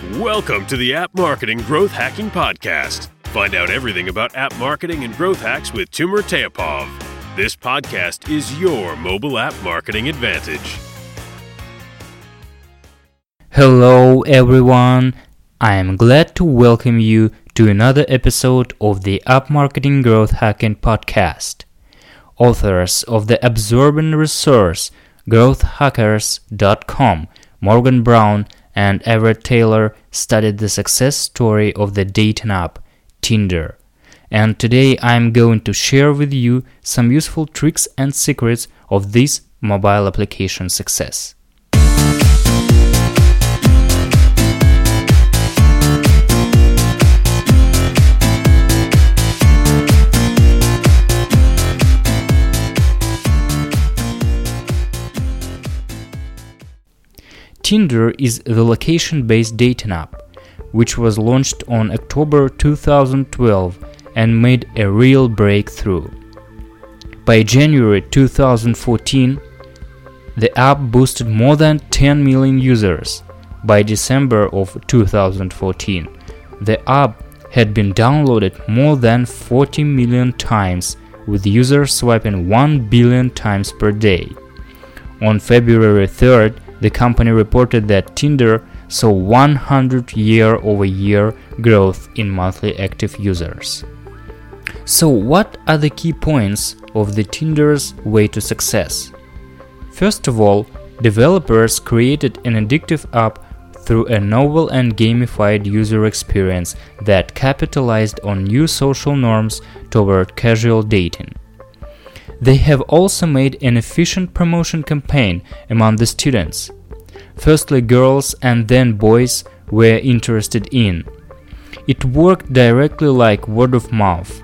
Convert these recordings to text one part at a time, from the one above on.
Welcome to the App Marketing Growth Hacking Podcast. Find out everything about app marketing and growth hacks with Timur Teapov. This podcast is your mobile app marketing advantage. Hello, everyone. I am glad to welcome you to another episode of the App Marketing Growth Hacking Podcast. Authors of the absorbent resource growthhackers.com, Morgan Brown and Everett Taylor studied the success story of the dating app Tinder. And today I'm going to share with you some useful tricks and secrets of this mobile application success. Tinder is the location based dating app, which was launched on October 2012 and made a real breakthrough. By January 2014, the app boosted more than 10 million users. By December of 2014, the app had been downloaded more than 40 million times, with users swiping 1 billion times per day. On February 3rd, the company reported that Tinder saw 100 year over year growth in monthly active users. So, what are the key points of the Tinder's way to success? First of all, developers created an addictive app through a novel and gamified user experience that capitalized on new social norms toward casual dating. They have also made an efficient promotion campaign among the students. Firstly, girls and then boys were interested in. It worked directly like word of mouth.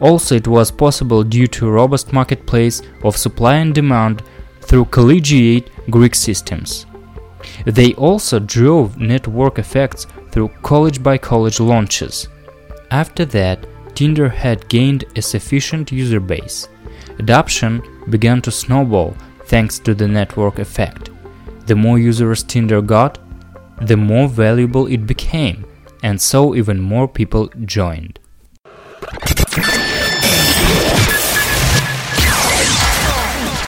Also, it was possible due to robust marketplace of supply and demand through collegiate Greek systems. They also drove network effects through college by college launches. After that, Tinder had gained a sufficient user base. Adoption began to snowball thanks to the network effect. The more users Tinder got, the more valuable it became, and so even more people joined.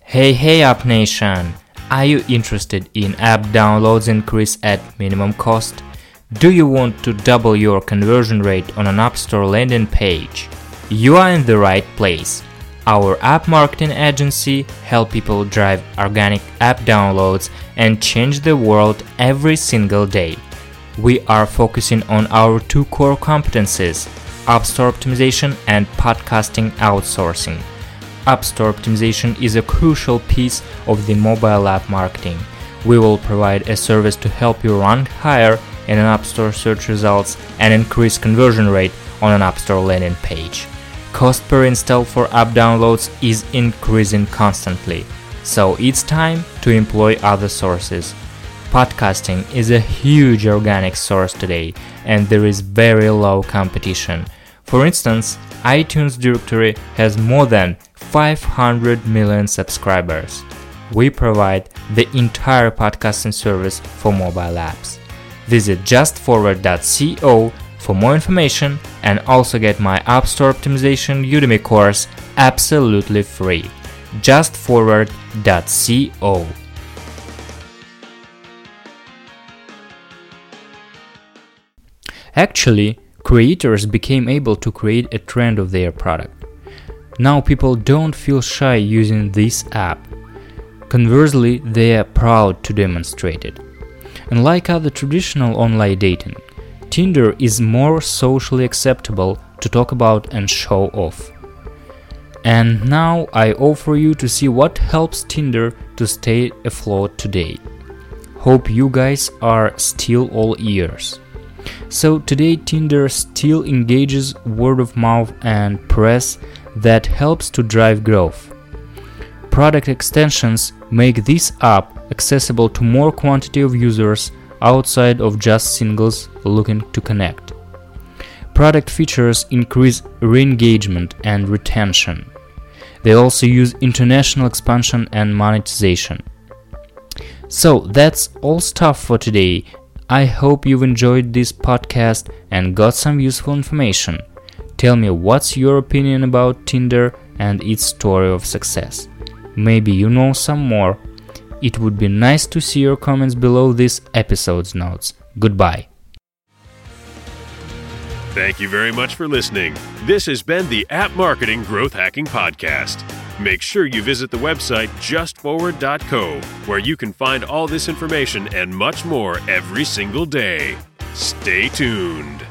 Hey, hey, App Nation! Are you interested in app downloads increase at minimum cost? Do you want to double your conversion rate on an App Store landing page? You are in the right place. Our app marketing agency help people drive organic app downloads and change the world every single day. We are focusing on our two core competencies, App Store optimization and podcasting outsourcing. App Store optimization is a crucial piece of the mobile app marketing. We will provide a service to help you rank higher in an App Store search results and increase conversion rate on an App Store landing page cost per install for app downloads is increasing constantly, so it's time to employ other sources. Podcasting is a huge organic source today, and there is very low competition. For instance, iTunes directory has more than 500 million subscribers. We provide the entire podcasting service for mobile apps. Visit justforward.co for more information and also get my App Store Optimization Udemy course absolutely free. Justforward.co. Actually, creators became able to create a trend of their product. Now people don't feel shy using this app. Conversely, they are proud to demonstrate it. Unlike other traditional online dating, Tinder is more socially acceptable to talk about and show off. And now I offer you to see what helps Tinder to stay afloat today. Hope you guys are still all ears. So today Tinder still engages word of mouth and press that helps to drive growth. Product extensions make this app accessible to more quantity of users outside of just singles looking to connect. Product features increase re-engagement and retention. They also use international expansion and monetization. So that's all stuff for today. I hope you've enjoyed this podcast and got some useful information. Tell me what's your opinion about Tinder and its story of success. Maybe you know some more. It would be nice to see your comments below this episode's notes. Goodbye. Thank you very much for listening. This has been the App Marketing Growth Hacking Podcast. Make sure you visit the website justforward.co, where you can find all this information and much more every single day. Stay tuned.